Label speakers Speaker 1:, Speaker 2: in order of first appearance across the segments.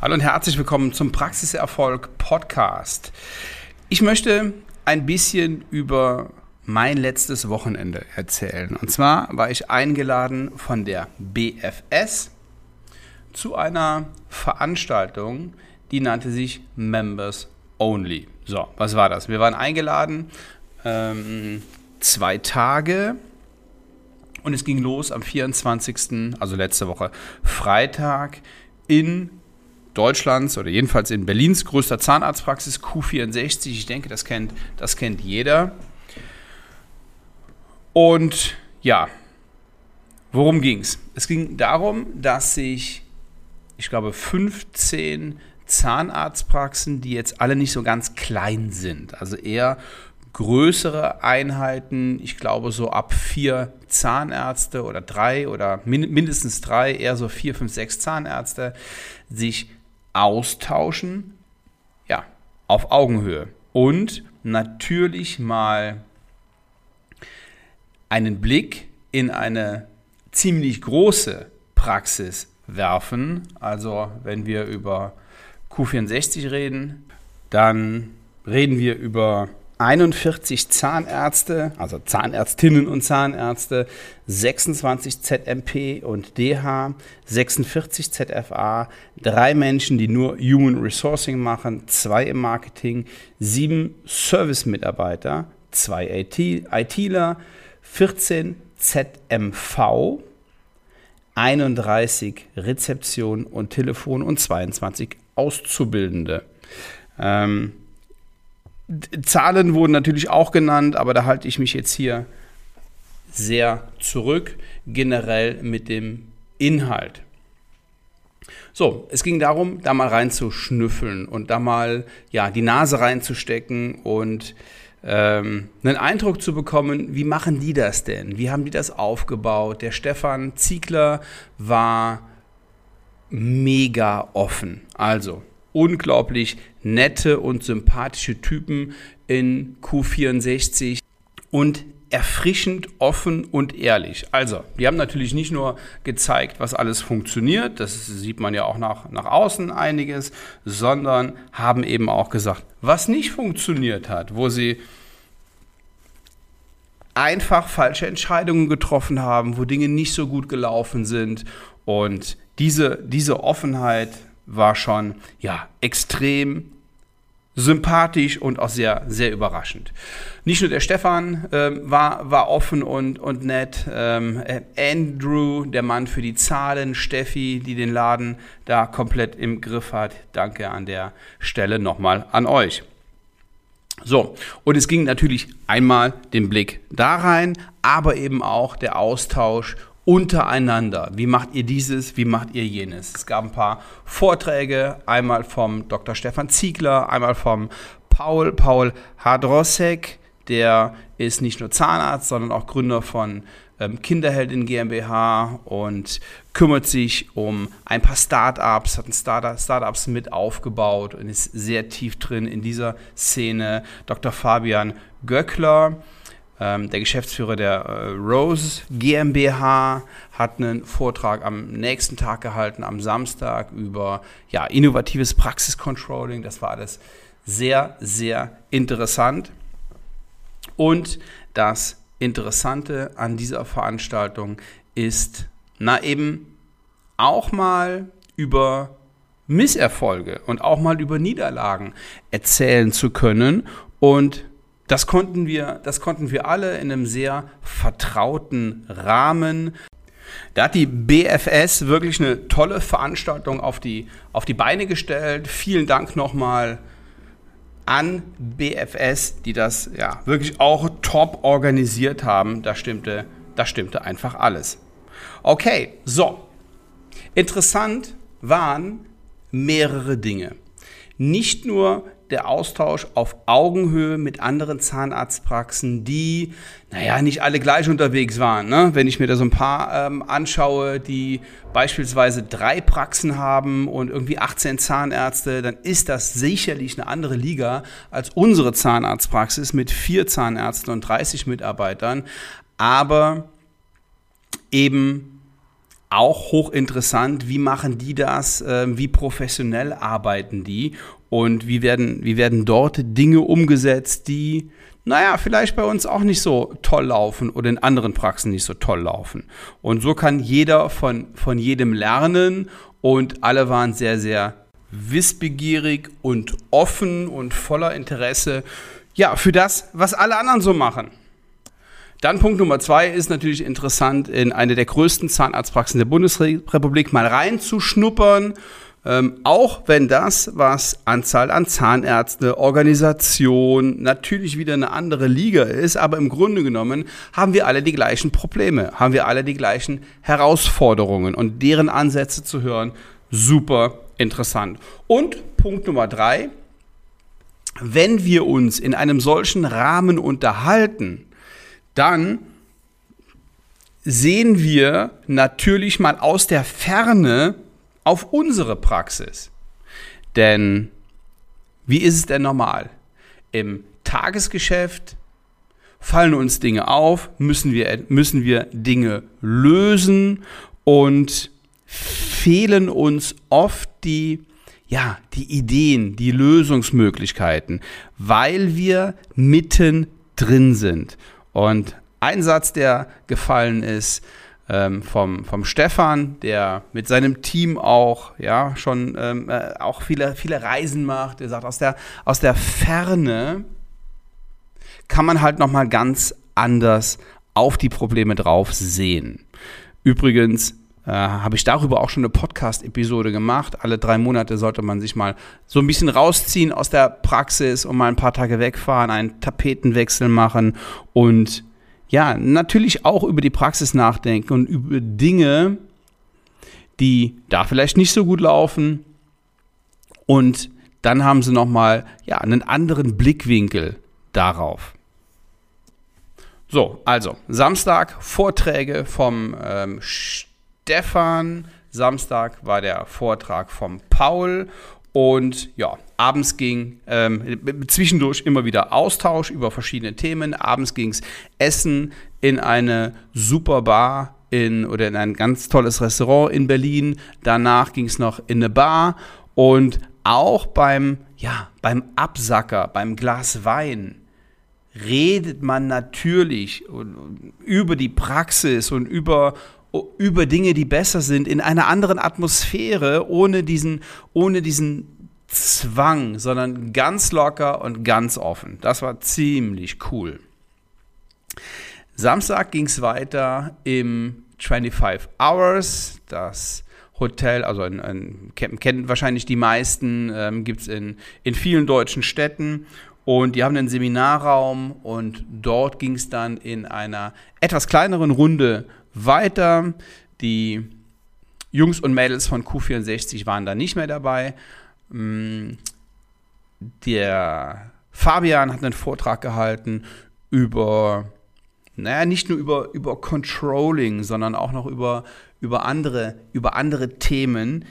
Speaker 1: Hallo und herzlich willkommen zum Praxiserfolg Podcast. Ich möchte ein bisschen über mein letztes Wochenende erzählen. Und zwar war ich eingeladen von der BFS zu einer Veranstaltung, die nannte sich Members Only. So, was war das? Wir waren eingeladen, ähm, zwei Tage und es ging los am 24., also letzte Woche, Freitag in Deutschlands oder jedenfalls in Berlins größter Zahnarztpraxis Q64. Ich denke, das kennt, das kennt jeder. Und ja, worum ging es? Es ging darum, dass sich, ich glaube, 15 Zahnarztpraxen, die jetzt alle nicht so ganz klein sind, also eher größere Einheiten, ich glaube so ab vier Zahnärzte oder drei oder mindestens drei, eher so vier, fünf, sechs Zahnärzte, sich austauschen, ja, auf Augenhöhe. Und natürlich mal einen Blick in eine ziemlich große Praxis werfen. Also wenn wir über Q64 reden, dann reden wir über 41 Zahnärzte, also Zahnärztinnen und Zahnärzte, 26 ZMP und DH, 46 ZFA, drei Menschen, die nur Human Resourcing machen, zwei im Marketing, sieben Service-Mitarbeiter, zwei IT, ITler, 14 ZMV, 31 Rezeption und Telefon und 22 Auszubildende. Ähm, Zahlen wurden natürlich auch genannt, aber da halte ich mich jetzt hier sehr zurück, generell mit dem Inhalt. So, es ging darum, da mal reinzuschnüffeln und da mal ja, die Nase reinzustecken und ähm, einen Eindruck zu bekommen, wie machen die das denn? Wie haben die das aufgebaut? Der Stefan Ziegler war mega offen. Also, unglaublich nette und sympathische Typen in Q64 und erfrischend offen und ehrlich. Also, die haben natürlich nicht nur gezeigt, was alles funktioniert, das sieht man ja auch nach, nach außen einiges, sondern haben eben auch gesagt, was nicht funktioniert hat, wo sie einfach falsche Entscheidungen getroffen haben, wo Dinge nicht so gut gelaufen sind. Und diese, diese Offenheit war schon ja, extrem sympathisch und auch sehr, sehr überraschend. Nicht nur der Stefan ähm, war, war offen und, und nett, ähm, Andrew, der Mann für die Zahlen, Steffi, die den Laden da komplett im Griff hat. Danke an der Stelle nochmal an euch. So, und es ging natürlich einmal den Blick da rein, aber eben auch der Austausch untereinander. Wie macht ihr dieses? Wie macht ihr jenes? Es gab ein paar Vorträge, einmal vom Dr. Stefan Ziegler, einmal vom Paul, Paul Hadrosek, der ist nicht nur Zahnarzt, sondern auch Gründer von ähm, Kinderheldin GmbH und kümmert sich um ein paar Startups, hat ein Startup, Startups mit aufgebaut und ist sehr tief drin in dieser Szene. Dr. Fabian Göckler, ähm, der Geschäftsführer der äh, Rose GmbH hat einen Vortrag am nächsten Tag gehalten, am Samstag, über ja, innovatives Praxiscontrolling. Das war alles sehr, sehr interessant. Und das Interessante an dieser Veranstaltung ist, na eben auch mal über Misserfolge und auch mal über Niederlagen erzählen zu können und das konnten wir, das konnten wir alle in einem sehr vertrauten Rahmen. Da hat die BFS wirklich eine tolle Veranstaltung auf die, auf die Beine gestellt. Vielen Dank nochmal an BFS, die das ja wirklich auch top organisiert haben. Da stimmte, da stimmte einfach alles. Okay, so. Interessant waren mehrere Dinge. Nicht nur der Austausch auf Augenhöhe mit anderen Zahnarztpraxen, die, naja, nicht alle gleich unterwegs waren. Ne? Wenn ich mir da so ein paar ähm, anschaue, die beispielsweise drei Praxen haben und irgendwie 18 Zahnärzte, dann ist das sicherlich eine andere Liga als unsere Zahnarztpraxis mit vier Zahnärzten und 30 Mitarbeitern. Aber eben auch hochinteressant, wie machen die das, äh, wie professionell arbeiten die und wie werden, wie werden dort Dinge umgesetzt, die, naja, vielleicht bei uns auch nicht so toll laufen oder in anderen Praxen nicht so toll laufen. Und so kann jeder von, von jedem lernen und alle waren sehr, sehr wissbegierig und offen und voller Interesse, ja, für das, was alle anderen so machen. Dann Punkt Nummer zwei ist natürlich interessant, in eine der größten Zahnarztpraxen der Bundesrepublik mal reinzuschnuppern. Ähm, auch wenn das, was Anzahl an Zahnärzte, Organisation, natürlich wieder eine andere Liga ist, aber im Grunde genommen haben wir alle die gleichen Probleme, haben wir alle die gleichen Herausforderungen und deren Ansätze zu hören, super interessant. Und Punkt Nummer drei, wenn wir uns in einem solchen Rahmen unterhalten, dann sehen wir natürlich mal aus der Ferne auf unsere Praxis. Denn wie ist es denn normal? Im Tagesgeschäft fallen uns Dinge auf, müssen wir, müssen wir Dinge lösen und fehlen uns oft die, ja, die Ideen, die Lösungsmöglichkeiten, weil wir mitten drin sind. Und ein Satz, der gefallen ist, ähm, vom, vom Stefan, der mit seinem Team auch, ja, schon ähm, äh, auch viele, viele Reisen macht. Der sagt, aus der, aus der Ferne kann man halt nochmal ganz anders auf die Probleme drauf sehen. Übrigens äh, habe ich darüber auch schon eine Podcast-Episode gemacht. Alle drei Monate sollte man sich mal so ein bisschen rausziehen aus der Praxis und mal ein paar Tage wegfahren, einen Tapetenwechsel machen und ja, natürlich auch über die Praxis nachdenken und über Dinge, die da vielleicht nicht so gut laufen. Und dann haben sie nochmal ja, einen anderen Blickwinkel darauf. So, also Samstag Vorträge vom ähm, Stefan. Samstag war der Vortrag vom Paul. Und ja, abends ging ähm, zwischendurch immer wieder Austausch über verschiedene Themen. Abends ging es Essen in eine super Bar in, oder in ein ganz tolles Restaurant in Berlin. Danach ging es noch in eine Bar und auch beim, ja, beim Absacker, beim Glas Wein redet man natürlich über die Praxis und über über Dinge, die besser sind, in einer anderen Atmosphäre, ohne diesen, ohne diesen Zwang, sondern ganz locker und ganz offen. Das war ziemlich cool. Samstag ging es weiter im 25 Hours, das Hotel, also in, in, kennen wahrscheinlich die meisten, ähm, gibt es in, in vielen deutschen Städten. Und die haben einen Seminarraum und dort ging es dann in einer etwas kleineren Runde weiter. Die Jungs und Mädels von Q64 waren da nicht mehr dabei. Mm, der Fabian hat einen Vortrag gehalten über, naja, nicht nur über, über Controlling, sondern auch noch über, über, andere, über andere Themen,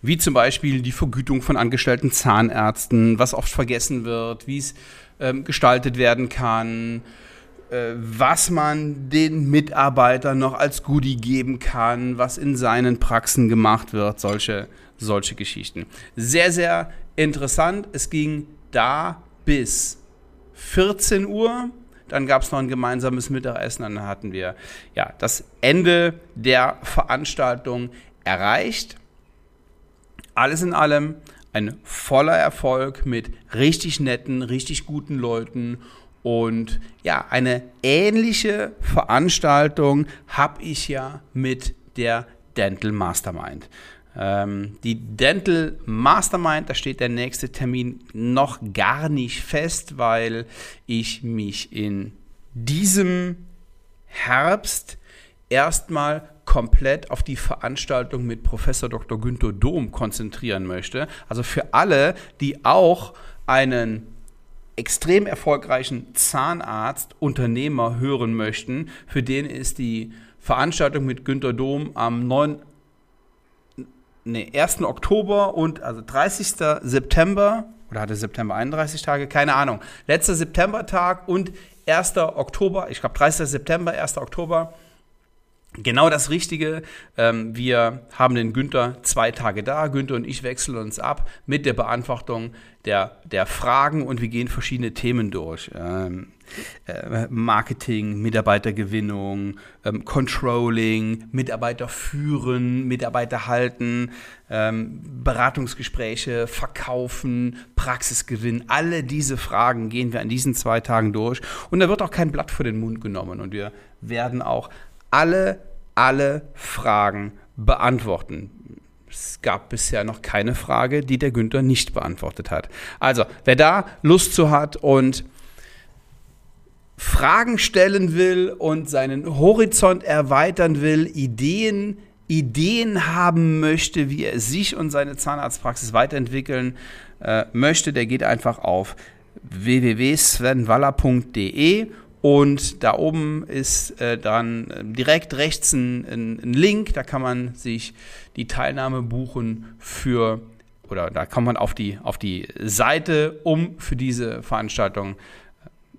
Speaker 1: wie zum Beispiel die Vergütung von angestellten Zahnärzten, was oft vergessen wird, wie es ähm, gestaltet werden kann, äh, was man den Mitarbeitern noch als Goodie geben kann, was in seinen Praxen gemacht wird, solche, solche Geschichten. Sehr, sehr interessant. Es ging da bis 14 Uhr. Dann gab es noch ein gemeinsames Mittagessen. Dann hatten wir ja, das Ende der Veranstaltung erreicht. Alles in allem ein voller Erfolg mit richtig netten, richtig guten Leuten und ja, eine ähnliche Veranstaltung habe ich ja mit der Dental Mastermind. Ähm, die Dental Mastermind, da steht der nächste Termin noch gar nicht fest, weil ich mich in diesem Herbst erstmal komplett auf die Veranstaltung mit Professor Dr. Günther Dom konzentrieren möchte. Also für alle, die auch einen extrem erfolgreichen Zahnarzt, Unternehmer hören möchten, für den ist die Veranstaltung mit Günter Dom am 9, nee, 1. Oktober und also 30. September oder hatte September 31 Tage, keine Ahnung. Letzter Septembertag und 1. Oktober, ich glaube 30. September, 1. Oktober Genau das Richtige. Ähm, wir haben den Günther zwei Tage da. Günther und ich wechseln uns ab mit der Beantwortung der, der Fragen und wir gehen verschiedene Themen durch. Ähm, äh, Marketing, Mitarbeitergewinnung, ähm, Controlling, Mitarbeiter führen, Mitarbeiter halten, Beratungsgespräche, Verkaufen, Praxisgewinn. Alle diese Fragen gehen wir an diesen zwei Tagen durch und da wird auch kein Blatt vor den Mund genommen und wir werden auch alle, alle Fragen beantworten. Es gab bisher noch keine Frage, die der Günther nicht beantwortet hat. Also, wer da Lust zu hat und Fragen stellen will und seinen Horizont erweitern will, Ideen, Ideen haben möchte, wie er sich und seine Zahnarztpraxis weiterentwickeln äh, möchte, der geht einfach auf www.svenwaller.de und da oben ist äh, dann äh, direkt rechts ein, ein, ein, Link, da kann man sich die Teilnahme buchen für, oder da kann man auf die, auf die Seite, um für diese Veranstaltung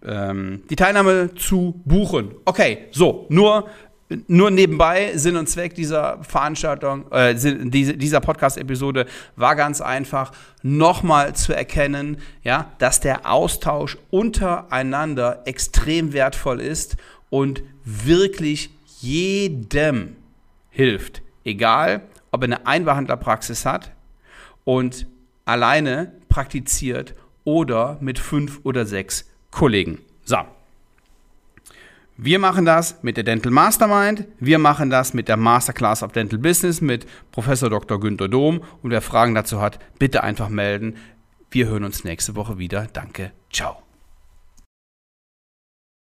Speaker 1: ähm, die Teilnahme zu buchen. Okay, so, nur nur nebenbei, Sinn und Zweck dieser Veranstaltung, äh, dieser Podcast-Episode war ganz einfach, nochmal zu erkennen, ja, dass der Austausch untereinander extrem wertvoll ist und wirklich jedem hilft. Egal, ob er eine Einbehandlerpraxis hat und alleine praktiziert oder mit fünf oder sechs Kollegen. So. Wir machen das mit der Dental Mastermind, wir machen das mit der Masterclass of Dental Business mit Professor Dr. Günter Dom und wer Fragen dazu hat, bitte einfach melden. Wir hören uns nächste Woche wieder. Danke. Ciao.